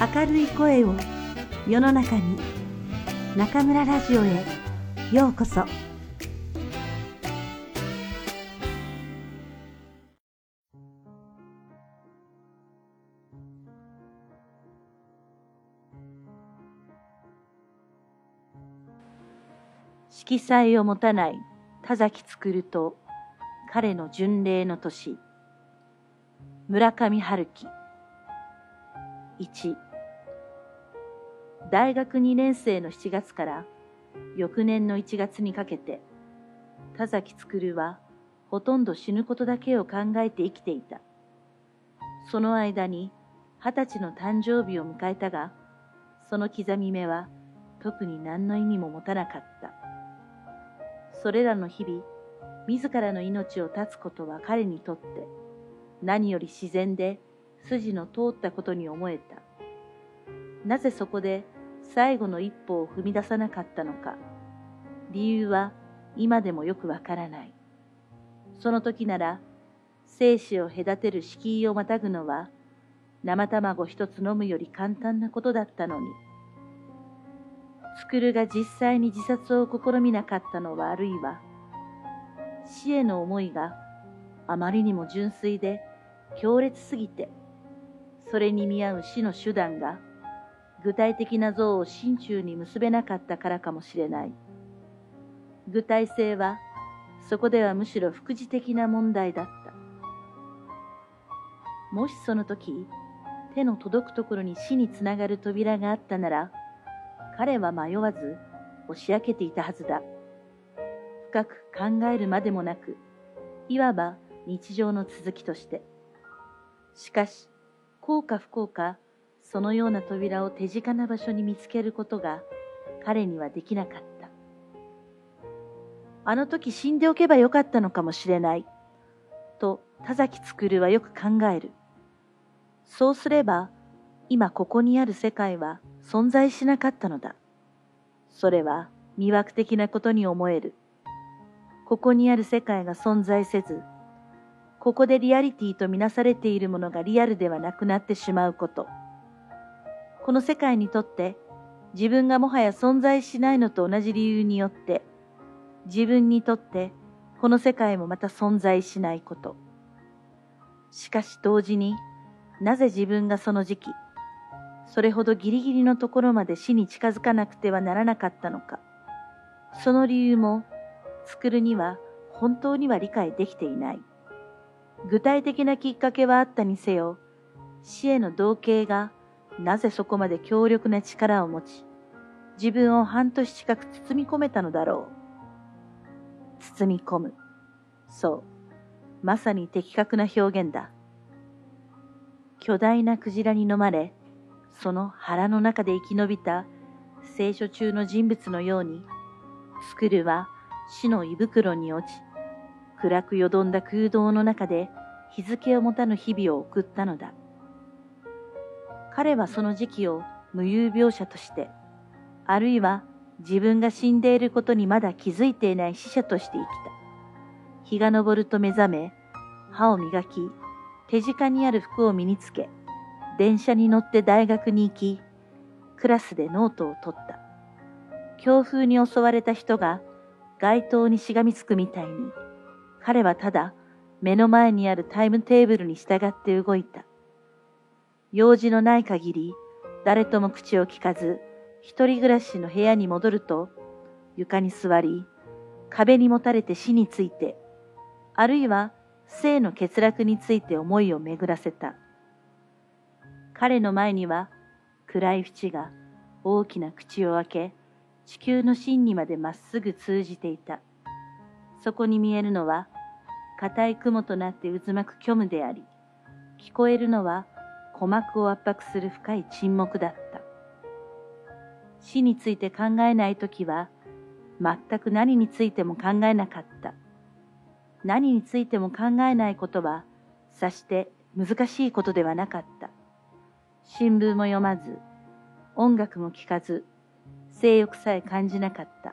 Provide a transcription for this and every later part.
明るい声を世の中に中村ラジオへようこそ。色彩を持たない田崎作と彼の巡礼の年村上春樹。1大学2年生の7月から翌年の1月にかけて田崎作はほとんど死ぬことだけを考えて生きていたその間に二十歳の誕生日を迎えたがその刻み目は特に何の意味も持たなかったそれらの日々自らの命を絶つことは彼にとって何より自然で筋の通ったことに思えた。なぜそこで最後の一歩を踏み出さなかったのか。理由は今でもよくわからない。その時なら生死を隔てる敷居をまたぐのは生卵一つ飲むより簡単なことだったのに。スクルが実際に自殺を試みなかったのはあるいは死への思いがあまりにも純粋で強烈すぎてそれに見合う死の手段が具体的な像を心中に結べなかったからかもしれない。具体性はそこではむしろ副次的な問題だった。もしその時、手の届くところに死につながる扉があったなら、彼は迷わず押し開けていたはずだ。深く考えるまでもなく、いわば日常の続きとして。しかし、幸か不幸か、そのような扉を手近な場所に見つけることが彼にはできなかった。あの時死んでおけばよかったのかもしれない。と田崎作はよく考える。そうすれば、今ここにある世界は存在しなかったのだ。それは魅惑的なことに思える。ここにある世界が存在せず、ここでリアリティとみなされているものがリアルではなくなってしまうこと。この世界にとって自分がもはや存在しないのと同じ理由によって自分にとってこの世界もまた存在しないこと。しかし同時になぜ自分がその時期、それほどギリギリのところまで死に近づかなくてはならなかったのか。その理由も作るには本当には理解できていない。具体的なきっかけはあったにせよ、死への同型がなぜそこまで強力な力を持ち、自分を半年近く包み込めたのだろう。包み込む。そう。まさに的確な表現だ。巨大なクジラに飲まれ、その腹の中で生き延びた聖書中の人物のように、スクルは死の胃袋に落ち、暗くよどんだ空洞の中で日付を持たぬ日々を送ったのだ。彼はその時期を無有描写として、あるいは自分が死んでいることにまだ気づいていない死者として生きた。日が昇ると目覚め、歯を磨き、手近にある服を身につけ、電車に乗って大学に行き、クラスでノートを取った。強風に襲われた人が街灯にしがみつくみたいに、彼はただ目の前にあるタイムテーブルに従って動いた。用事のない限り、誰とも口を聞かず、一人暮らしの部屋に戻ると、床に座り、壁にもたれて死について、あるいは生の欠落について思いを巡らせた。彼の前には暗い淵が大きな口を開け、地球の芯にまでまっすぐ通じていた。そこに見えるのは、硬い雲となって渦巻く虚無であり、聞こえるのは鼓膜を圧迫する深い沈黙だった。死について考えないときは、全く何についても考えなかった。何についても考えないことは、さして難しいことではなかった。新聞も読まず、音楽も聴かず、性欲さえ感じなかった。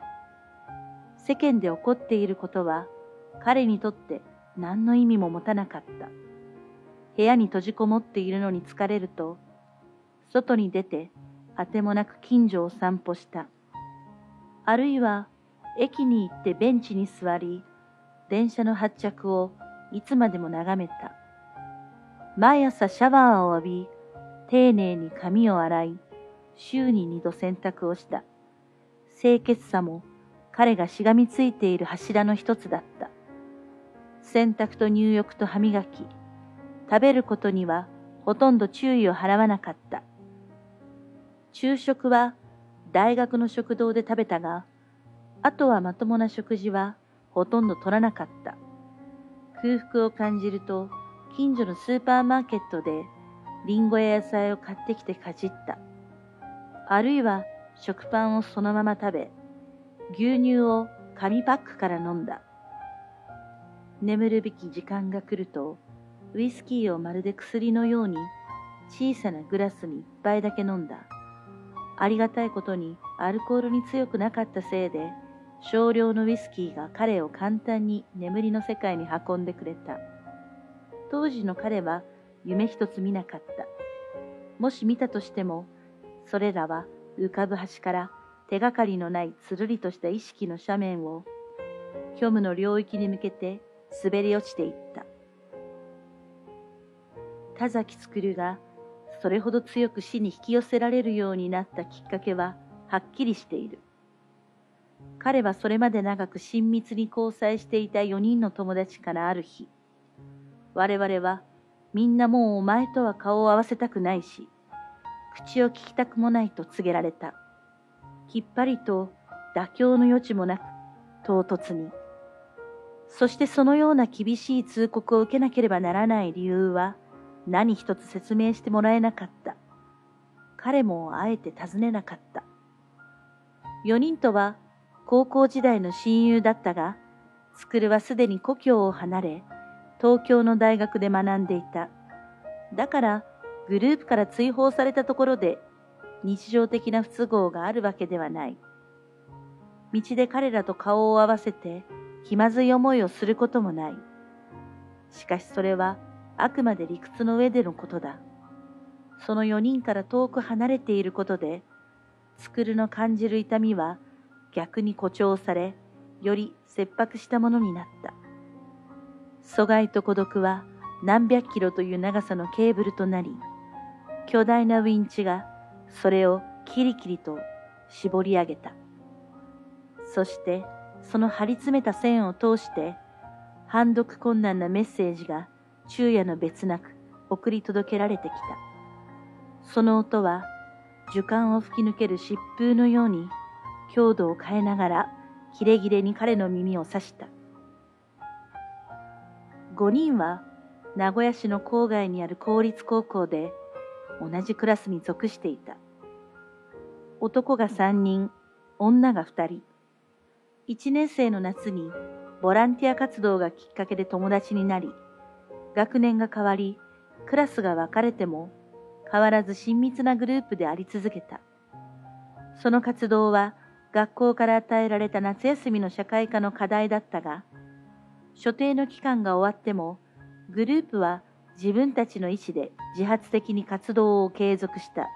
世間で起こっていることは彼にとって何の意味も持たなかった。部屋に閉じこもっているのに疲れると、外に出て、あてもなく近所を散歩した。あるいは、駅に行ってベンチに座り、電車の発着をいつまでも眺めた。毎朝シャワーを浴び、丁寧に髪を洗い、週に二度洗濯をした。清潔さも彼がしがみついている柱の一つだった。洗濯と入浴と歯磨き、食べることにはほとんど注意を払わなかった。昼食は大学の食堂で食べたが、あとはまともな食事はほとんど取らなかった。空腹を感じると、近所のスーパーマーケットでリンゴや野菜を買ってきてかじった。あるいは食パンをそのまま食べ、牛乳を紙パックから飲んだ。眠るべき時間が来ると、ウイスキーをまるで薬のように小さなグラスに一杯だけ飲んだ。ありがたいことにアルコールに強くなかったせいで、少量のウイスキーが彼を簡単に眠りの世界に運んでくれた。当時の彼は夢一つ見なかった。もし見たとしても、それらは浮かぶ端から手がかりのないつるりとした意識の斜面を、虚無の領域に向けて滑り落ちていった。田崎るがそれほど強く死に引き寄せられるようになったきっかけははっきりしている。彼はそれまで長く親密に交際していた4人の友達からある日、我々はみんなもうお前とは顔を合わせたくないし、口を聞きたくもないと告げられた。きっぱりと妥協の余地もなく、唐突に。そしてそのような厳しい通告を受けなければならない理由は、何一つ説明してもらえなかった。彼もあえて尋ねなかった。4人とは高校時代の親友だったが、スクルはすでに故郷を離れ、東京の大学で学んでいた。だから、グループから追放されたところで、日常的な不都合があるわけではない。道で彼らと顔を合わせて、気まずい思いをすることもない。しかしそれは、あくまで理屈の上でのことだ。その4人から遠く離れていることで、スクルの感じる痛みは逆に誇張され、より切迫したものになった。疎外と孤独は何百キロという長さのケーブルとなり、巨大なウィンチがそれをキリキリと絞り上げた。そしてその張り詰めた線を通して判読困難なメッセージが昼夜の別なく送り届けられてきた。その音は樹幹を吹き抜ける疾風のように強度を変えながらキレキレに彼の耳を刺した。5人は名古屋市の郊外にある公立高校で同じクラスに属していた。男が3人、女が2人。1年生の夏にボランティア活動がきっかけで友達になり、学年が変わり、クラスが分かれても変わらず親密なグループであり続けた。その活動は学校から与えられた夏休みの社会科の課題だったが、所定の期間が終わっても、グループは自分たちの意思で自発的に活動を継続した。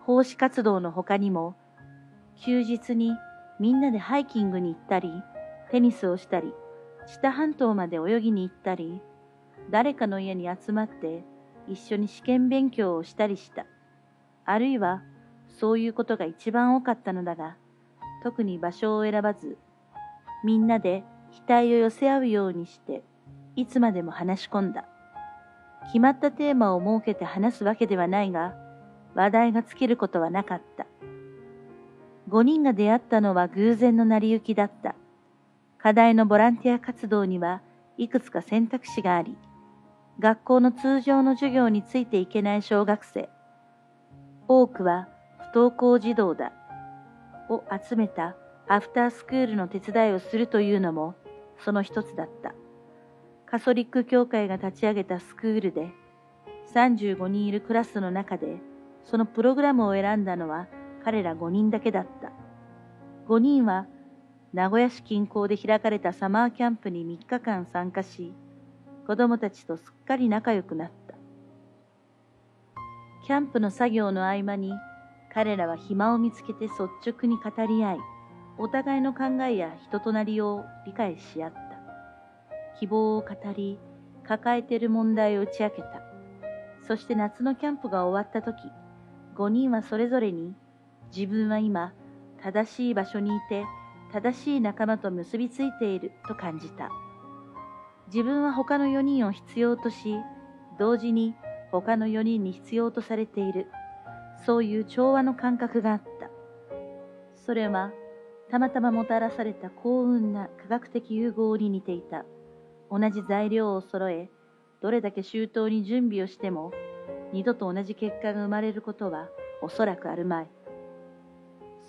奉仕活動の他にも、休日にみんなでハイキングに行ったり、テニスをしたり、知多半島まで泳ぎに行ったり、誰かの家に集まって一緒に試験勉強をしたりした。あるいは、そういうことが一番多かったのだが、特に場所を選ばず、みんなで額を寄せ合うようにして、いつまでも話し込んだ。決まったテーマを設けて話すわけではないが、話題が尽きることはなかった。五人が出会ったのは偶然の成り行きだった。課題のボランティア活動にはいくつか選択肢があり、学校の通常の授業についていけない小学生、多くは不登校児童だ、を集めたアフタースクールの手伝いをするというのもその一つだった。カソリック教会が立ち上げたスクールで35人いるクラスの中でそのプログラムを選んだのは彼ら5人だけだった。5人は名古屋市近郊で開かれたサマーキャンプに3日間参加し、子供たちとすっかり仲良くなった。キャンプの作業の合間に彼らは暇を見つけて率直に語り合い、お互いの考えや人となりを理解し合った。希望を語り、抱えている問題を打ち明けた。そして夏のキャンプが終わった時、5人はそれぞれに自分は今正しい場所にいて正しい仲間と結びついていると感じた。自分は他の4人を必要とし、同時に他の4人に必要とされている。そういう調和の感覚があった。それは、たまたまもたらされた幸運な科学的融合に似ていた。同じ材料を揃え、どれだけ周到に準備をしても、二度と同じ結果が生まれることはおそらくあるまい。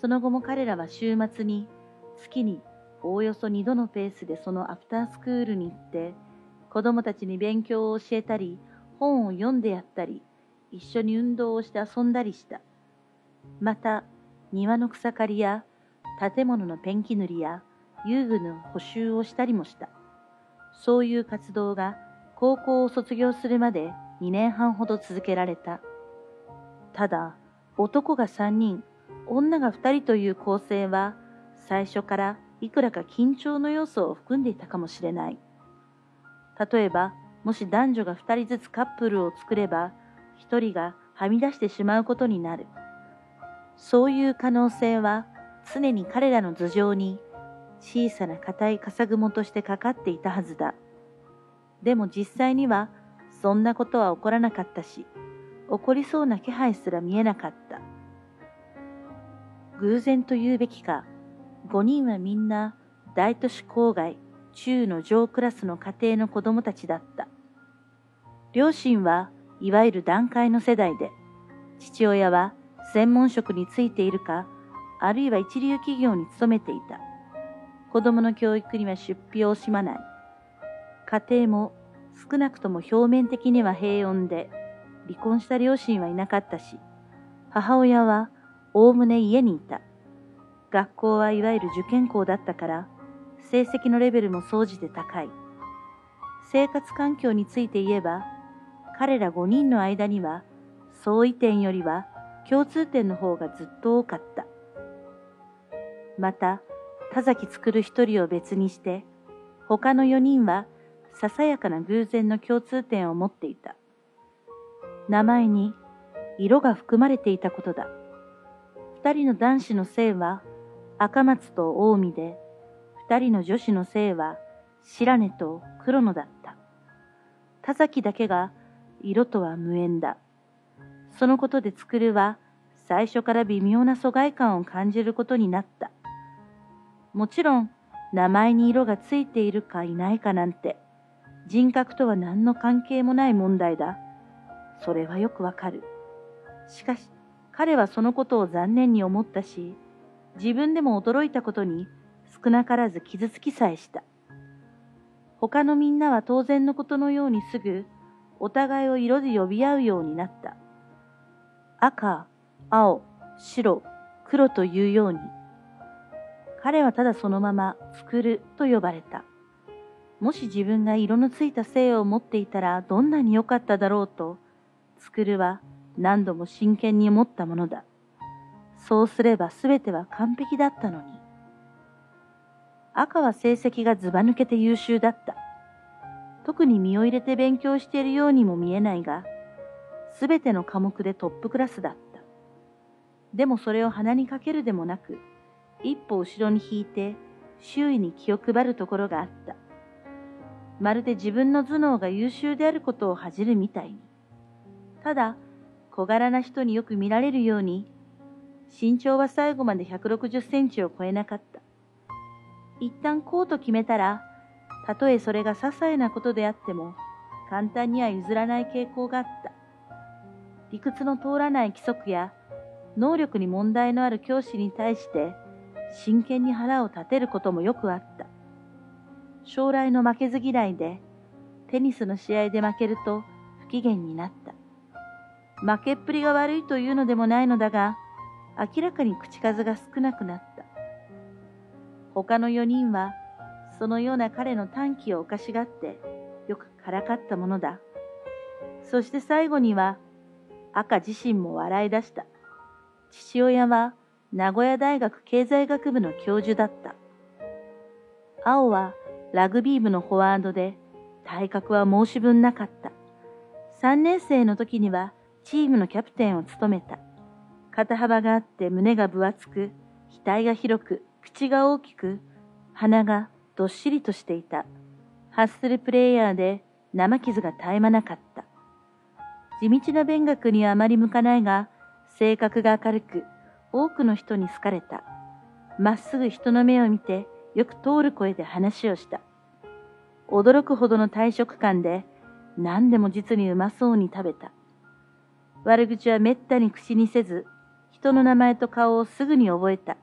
その後も彼らは週末に月におおよそ2度のペースでそのアフタースクールに行って子供たちに勉強を教えたり本を読んでやったり一緒に運動をして遊んだりした。また庭の草刈りや建物のペンキ塗りや遊具の補修をしたりもした。そういう活動が高校を卒業するまで2年半ほど続けられた。ただ男が3人女が2人という構成は最初からいくらか緊張の要素を含んでいたかもしれない。例えば、もし男女が2人ずつカップルを作れば、1人がはみ出してしまうことになる。そういう可能性は常に彼らの頭上に小さな硬い笠雲としてかかっていたはずだ。でも実際にはそんなことは起こらなかったし、起こりそうな気配すら見えなかった。偶然と言うべきか、5人はみんな大都市郊外中の上クラスの家庭の子供たちだった。両親はいわゆる団塊の世代で、父親は専門職についているか、あるいは一流企業に勤めていた。子供の教育には出費を惜しまない。家庭も少なくとも表面的には平穏で、離婚した両親はいなかったし、母親はおおむね家にいた。学校はいわゆる受験校だったから、成績のレベルも総じて高い。生活環境について言えば、彼ら5人の間には、相違点よりは共通点の方がずっと多かった。また、田崎作る一人を別にして、他の4人はささやかな偶然の共通点を持っていた。名前に色が含まれていたことだ。二人の男子の姓は赤松と近江で、二人の女子の姓は白根と黒野だった。田崎だけが色とは無縁だ。そのことで作るは最初から微妙な疎外感を感じることになった。もちろん名前に色がついているかいないかなんて人格とは何の関係もない問題だ。それはよくわかる。しかし彼はそのことを残念に思ったし、自分でも驚いたことに少なからず傷つきさえした。他のみんなは当然のことのようにすぐお互いを色で呼び合うようになった。赤、青、白、黒というように。彼はただそのまま作ると呼ばれた。もし自分が色のついた性を持っていたらどんなに良かっただろうと、作るは何度も真剣に思ったものだ。そうすれば全ては完璧だったのに。赤は成績がずば抜けて優秀だった。特に身を入れて勉強しているようにも見えないが、全ての科目でトップクラスだった。でもそれを鼻にかけるでもなく、一歩後ろに引いて周囲に気を配るところがあった。まるで自分の頭脳が優秀であることを恥じるみたいに。ただ、小柄な人によく見られるように、身長は最後まで160センチを超えなかった。一旦こうと決めたら、たとえそれが些細なことであっても、簡単には譲らない傾向があった。理屈の通らない規則や、能力に問題のある教師に対して、真剣に腹を立てることもよくあった。将来の負けず嫌いで、テニスの試合で負けると不機嫌になった。負けっぷりが悪いというのでもないのだが、明らかに口数が少なくなった。他の4人は、そのような彼の短気をおかしがって、よくからかったものだ。そして最後には、赤自身も笑い出した。父親は名古屋大学経済学部の教授だった。青はラグビー部のフォワードで体格は申し分なかった。3年生の時にはチームのキャプテンを務めた。肩幅があって胸が分厚く、額が広く、口が大きく、鼻がどっしりとしていた。ハッスルプレイヤーで生傷が絶え間なかった。地道な勉学にはあまり向かないが、性格が明るく、多くの人に好かれた。まっすぐ人の目を見て、よく通る声で話をした。驚くほどの退職感で、何でも実にうまそうに食べた。悪口はめったに口にせず、人の名前と顔をすぐに覚えた。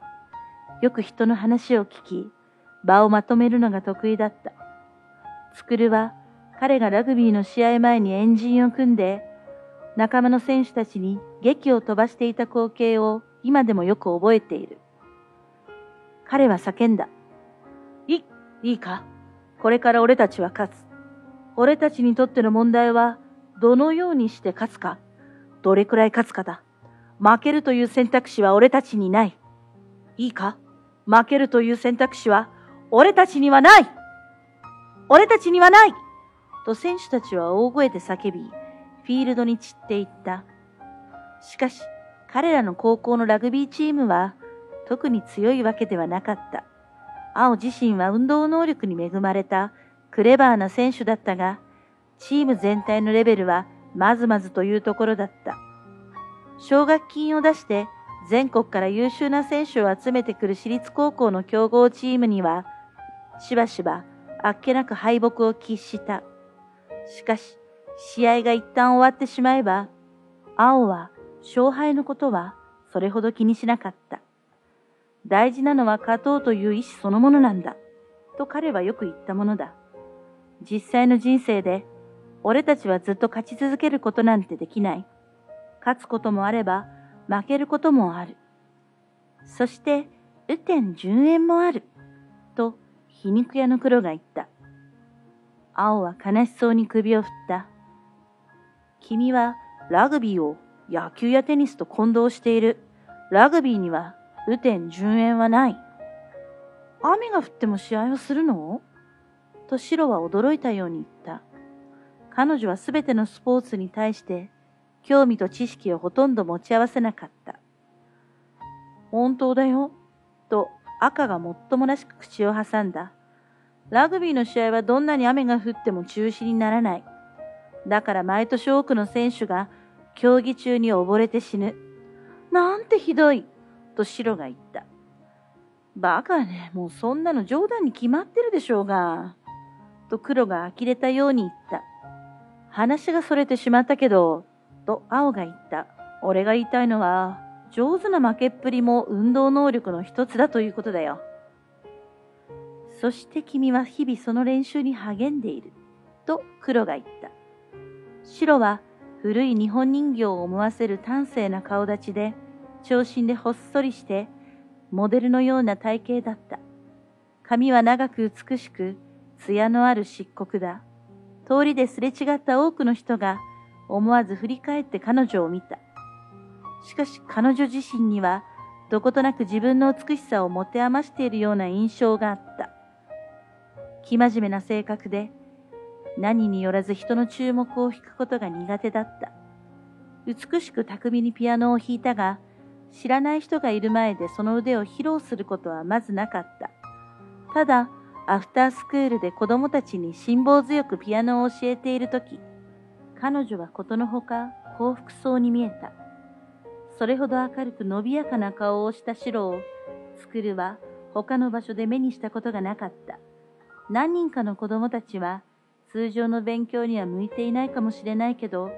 よく人の話を聞き、場をまとめるのが得意だった。つくるは彼がラグビーの試合前にエンジンを組んで、仲間の選手たちに劇を飛ばしていた光景を今でもよく覚えている。彼は叫んだ。い、いいか？これから俺たちは勝つ。俺たちにとっての問題は、どのようにして勝つか、どれくらい勝つかだ。負けるという選択肢は俺たちにない。いいか？負けるという選択肢は俺たちにはない俺たちにはないと選手たちは大声で叫び、フィールドに散っていった。しかし、彼らの高校のラグビーチームは特に強いわけではなかった。青自身は運動能力に恵まれたクレバーな選手だったが、チーム全体のレベルはまずまずというところだった。奨学金を出して全国から優秀な選手を集めてくる私立高校の強豪チームには、しばしばあっけなく敗北を喫した。しかし、試合が一旦終わってしまえば、青は勝敗のことはそれほど気にしなかった。大事なのは勝とうという意志そのものなんだ。と彼はよく言ったものだ。実際の人生で、俺たちはずっと勝ち続けることなんてできない。勝つこともあれば、負けることもある。そして、雨天順延もある。と、皮肉屋の黒が言った。青は悲しそうに首を振った。君はラグビーを野球やテニスと混同している。ラグビーには雨天順延はない。雨が降っても試合をするの？とシロは驚いたように言った。彼女はすべてのスポーツに対して興味と知識をほとんど持ち合わせなかった。本当だよ。と赤がもっともらしく口を挟んだ。ラグビーの試合はどんなに雨が降っても中止にならない。だから毎年多くの選手が競技中に溺れて死ぬ。なんてひどい。とシロが言った。バカね、もうそんなの冗談に決まってるでしょうが。と黒が呆れたように言った。話がそれてしまったけど、と青が言った。俺が言いたいのは、上手な負けっぷりも運動能力の一つだということだよ。そして君は日々その練習に励んでいる。と黒が言った。白は古い日本人形を思わせる端正な顔立ちで、長身でほっそりして、モデルのような体型だった。髪は長く美しく、艶のある漆黒だ。通りですれ違った多くの人が思わず振り返って彼女を見た。しかし彼女自身にはどことなく自分の美しさを持て余しているような印象があった。生真面目な性格で何によらず人の注目を引くことが苦手だった。美しく巧みにピアノを弾いたが、知らない人がいる前でその腕を披露することはまずなかった。ただ、アフタースクールで子供たちに辛抱強くピアノを教えているとき、彼女はことのほか幸福そうに見えた。それほど明るく伸びやかな顔をした白を、スクルは他の場所で目にしたことがなかった。何人かの子供たちは通常の勉強には向いていないかもしれないけど、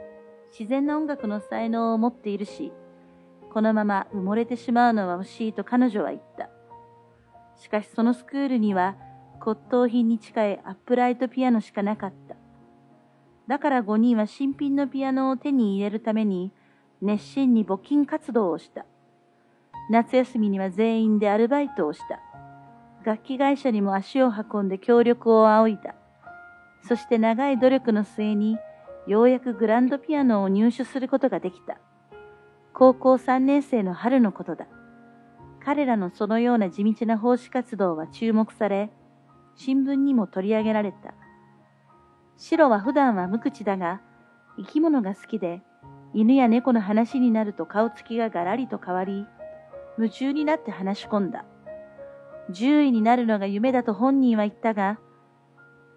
自然な音楽の才能を持っているし、このまま埋もれてしまうのは惜しいと彼女は言った。しかしそのスクールには骨董品に近いアップライトピアノしかなかった。だから5人は新品のピアノを手に入れるために熱心に募金活動をした。夏休みには全員でアルバイトをした。楽器会社にも足を運んで協力を仰いだ。そして長い努力の末にようやくグランドピアノを入手することができた。高校3年生の春のことだ。彼らのそのような地道な奉仕活動は注目され、新聞にも取り上げられた。シロは普段は無口だが、生き物が好きで、犬や猫の話になると顔つきがガラリと変わり、夢中になって話し込んだ。獣医になるのが夢だと本人は言ったが、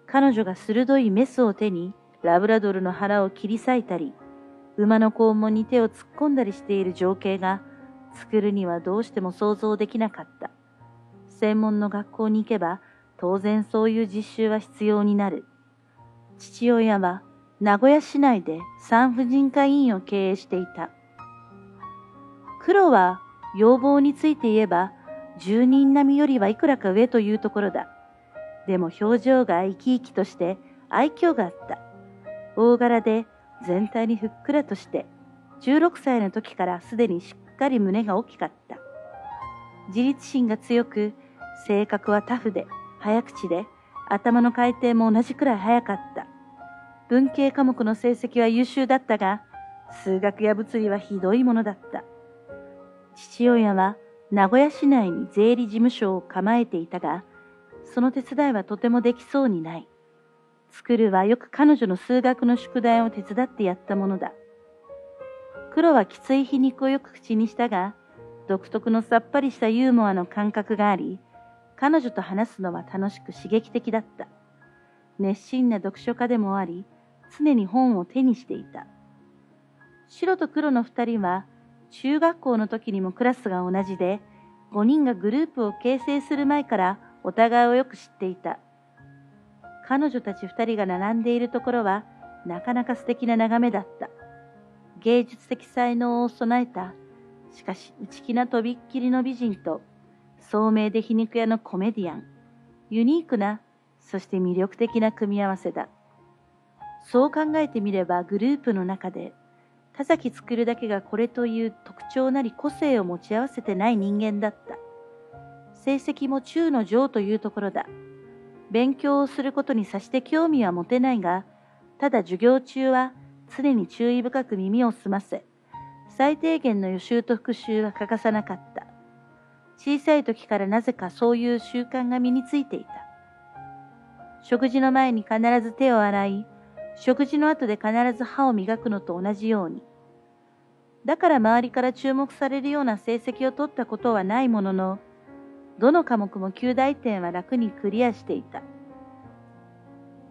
彼女が鋭いメスを手にラブラドルの腹を切り裂いたり、馬の肛門に手を突っ込んだりしている情景が作るにはどうしても想像できなかった。専門の学校に行けば当然そういう実習は必要になる。父親は名古屋市内で産婦人科医院を経営していた。黒は要望について言えば住人並みよりはいくらか上というところだ。でも表情が生き生きとして愛嬌があった。大柄で全体にふっくらとして16歳の時からすでにしっかり胸が大きかった。自立心が強く性格はタフで早口で頭の回転も同じくらい早かった。文系科目の成績は優秀だったが、数学や物理はひどいものだった。父親は名古屋市内に税理事務所を構えていたが、その手伝いはとてもできそうにない。作るはよく彼女の数学の宿題を手伝ってやったものだ。黒はきつい皮肉をよく口にしたが、独特のさっぱりしたユーモアの感覚があり、彼女と話すのは楽しく刺激的だった。熱心な読書家でもあり、常に本を手にしていた。白と黒の二人は、中学校の時にもクラスが同じで、5人がグループを形成する前からお互いをよく知っていた。彼女たち二人が並んでいるところは、なかなか素敵な眺めだった。芸術的才能を備えた、しかし内気なとびっきりの美人と、聡明で皮肉屋のコメディアン、ユニークな、そして魅力的な組み合わせだ。そう考えてみればグループの中で、田崎作るだけがこれという特徴なり個性を持ち合わせてない人間だった。成績も中の上というところだ。勉強をすることにさして興味は持てないが、ただ授業中は常に注意深く耳を澄ませ、最低限の予習と復習は欠かさなかった。小さい時からなぜかそういう習慣が身についていた。食事の前に必ず手を洗い、食事の後で必ず歯を磨くのと同じように。だから周りから注目されるような成績を取ったことはないものの、どの科目も9大点は楽にクリアしていた。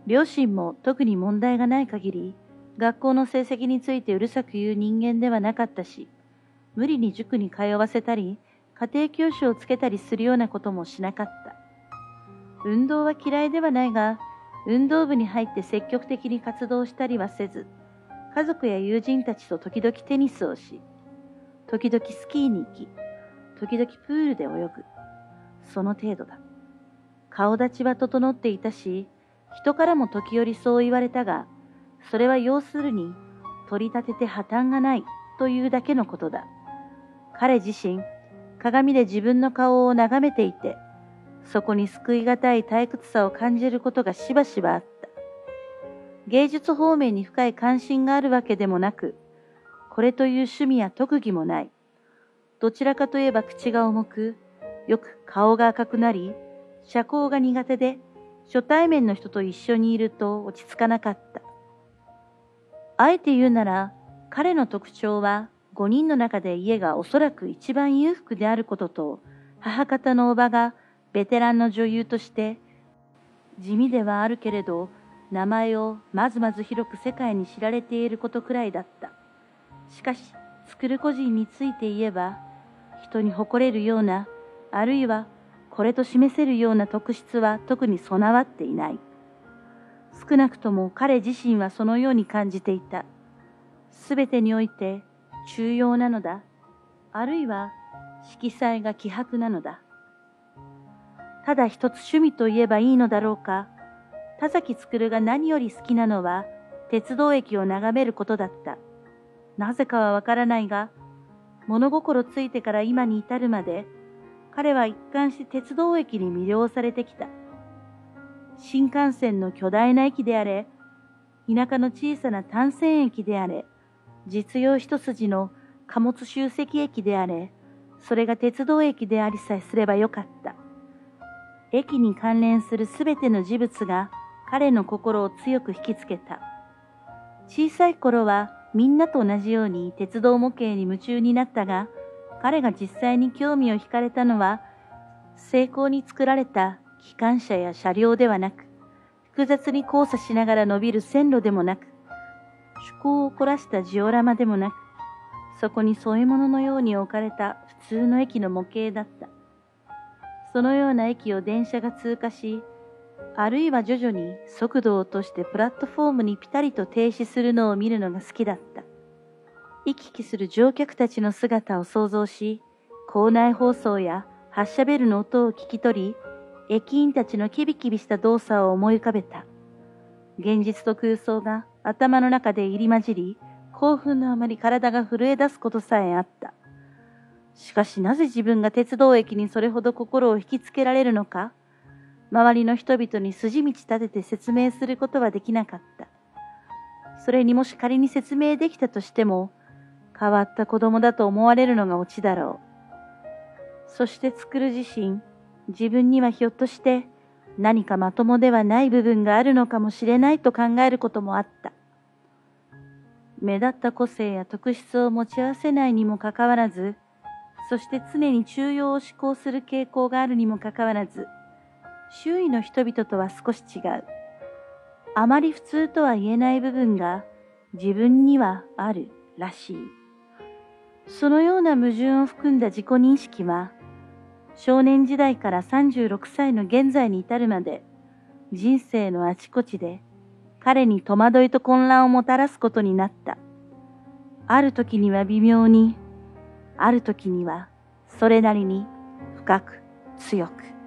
両親も特に問題がない限り、学校の成績についてうるさく言う人間ではなかったし、無理に塾に通わせたり、家庭教師をつけたりするようなこともしなかった。運動は嫌いではないが、運動部に入って積極的に活動したりはせず、家族や友人たちと時々テニスをし、時々スキーに行き、時々プールで泳ぐ。その程度だ。顔立ちは整っていたし、人からも時折そう言われたが、それは要するに、取り立てて破綻がないというだけのことだ。彼自身、鏡で自分の顔を眺めていて、そこに救いがたい退屈さを感じることがしばしばあった。芸術方面に深い関心があるわけでもなく、これという趣味や特技もない。どちらかといえば口が重く、よく顔が赤くなり、社交が苦手で、初対面の人と一緒にいると落ち着かなかった。あえて言うなら、彼の特徴は5人の中で家がおそらく一番裕福であることと、母方のおばがベテランの女優として地味ではあるけれど名前をまずまず広く世界に知られていることくらいだった。しかし作る個人について言えば人に誇れるようなあるいはこれと示せるような特質は特に備わっていない。少なくとも彼自身はそのように感じていた。すべてにおいて重要なのだ。あるいは色彩が希薄なのだ。ただ一つ趣味と言えばいいのだろうか。田崎作が何より好きなのは、鉄道駅を眺めることだった。なぜかはわからないが、物心ついてから今に至るまで、彼は一貫して鉄道駅に魅了されてきた。新幹線の巨大な駅であれ、田舎の小さな単線駅であれ、実用一筋の貨物集積駅であれ、それが鉄道駅でありさえすればよかった。駅に関連するすべての事物が彼の心を強く引きつけた。小さい頃はみんなと同じように鉄道模型に夢中になったが、彼が実際に興味を惹かれたのは、成功に作られた機関車や車両ではなく、複雑に交差しながら伸びる線路でもなく、趣向を凝らしたジオラマでもなく、そこに添え物のように置かれた普通の駅の模型だった。そのような駅を電車が通過し、あるいは徐々に速度を落としてプラットフォームにピタリと停止するのを見るのが好きだった。行き来する乗客たちの姿を想像し、校内放送や発車ベルの音を聞き取り、駅員たちのキビキビした動作を思い浮かべた。現実と空想が頭の中で入り混じり、興奮のあまり体が震え出すことさえあった。しかしなぜ自分が鉄道駅にそれほど心を引きつけられるのか、周りの人々に筋道立てて説明することはできなかった。それにもし仮に説明できたとしても、変わった子供だと思われるのがオチだろう。そして作る自身、自分にはひょっとして何かまともではない部分があるのかもしれないと考えることもあった。目立った個性や特質を持ち合わせないにもかかわらず、そして常に中庸を思考する傾向があるにもかかわらず、周囲の人々とは少し違う。あまり普通とは言えない部分が自分にはあるらしい。そのような矛盾を含んだ自己認識は、少年時代から36歳の現在に至るまで、人生のあちこちで彼に戸惑いと混乱をもたらすことになった。ある時には微妙に、ある時にはそれなりに深く強く。